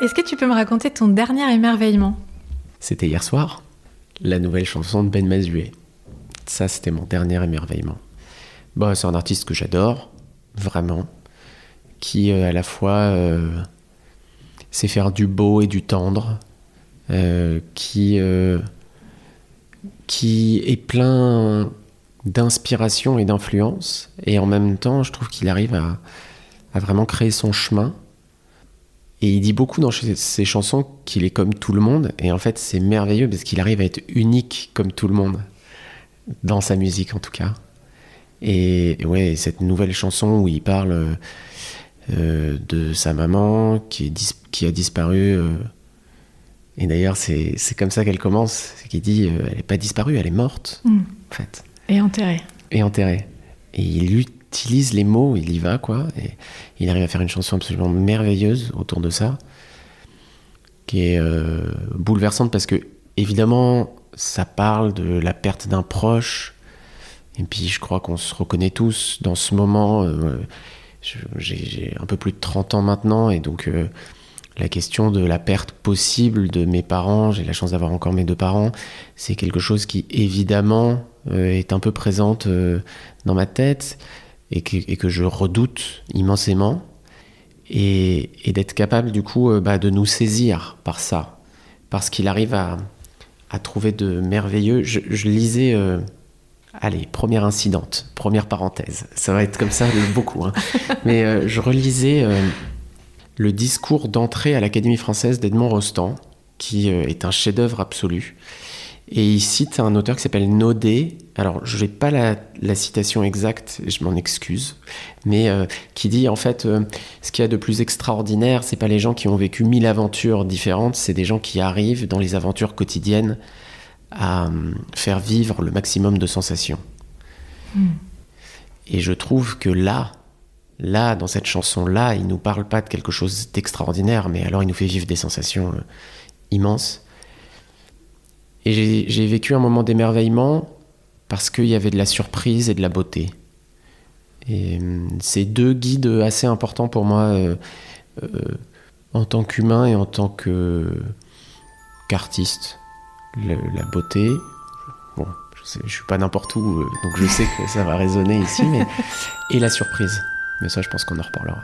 Est-ce que tu peux me raconter ton dernier émerveillement? C'était hier soir, la nouvelle chanson de Ben Mazué. Ça, c'était mon dernier émerveillement. Bon, c'est un artiste que j'adore, vraiment, qui euh, à la fois euh, sait faire du beau et du tendre, euh, qui, qui est plein d'inspiration et d'influence, et en même temps, je trouve qu'il arrive à vraiment créer son chemin. Et il dit beaucoup dans ses chansons qu'il est comme tout le monde. Et en fait, c'est merveilleux parce qu'il arrive à être unique comme tout le monde. Dans sa musique, en tout cas. Et ouais, cette nouvelle chanson où il parle euh, de sa maman qui, est dis- qui a disparu. euh, et d'ailleurs, c'est comme ça qu'elle commence. C'est qu'il dit euh, elle n'est pas disparue, elle est morte, Mm. en fait Et enterré. et enterré. Et il utilise les mots, il y va, quoi. Et il arrive à faire une chanson absolument merveilleuse autour de ça, qui est euh, bouleversante parce que, évidemment, ça parle de la perte d'un proche. Et puis, je crois qu'on se reconnaît tous dans ce moment. euh, J'ai un peu plus de 30 ans maintenant, et donc. euh, la question de la perte possible de mes parents, j'ai la chance d'avoir encore mes deux parents, c'est quelque chose qui évidemment est un peu présente dans ma tête et que, et que je redoute immensément. Et, et d'être capable du coup euh, bah, de nous saisir par ça, parce qu'il arrive à, à trouver de merveilleux. Je, je lisais, euh, allez, première incidente, première parenthèse, ça va être comme ça beaucoup, hein. mais euh, je relisais le discours d'entrée à l'Académie française d'Edmond Rostand, qui est un chef-d'œuvre absolu. Et il cite un auteur qui s'appelle Naudet. Alors, je n'ai pas la, la citation exacte, je m'en excuse, mais euh, qui dit en fait, euh, ce qu'il y a de plus extraordinaire, c'est pas les gens qui ont vécu mille aventures différentes, c'est des gens qui arrivent dans les aventures quotidiennes à euh, faire vivre le maximum de sensations. Et je trouve que là, là, dans cette chanson-là, il nous parle pas de quelque chose d'extraordinaire, mais alors il nous fait vivre des sensations immenses. Et j'ai- vécu un moment d'émerveillement parce qu'il y avait de la surprise et de la beauté. Et hum, c'est deux guides assez importants pour moi euh, euh, en tant qu'humain et en tant qu'artiste. La beauté, bon, je, je suis pas n'importe où, euh, donc je sais que ça va résonner ici, mais et la surprise. Mais ça, je pense qu'on en reparlera.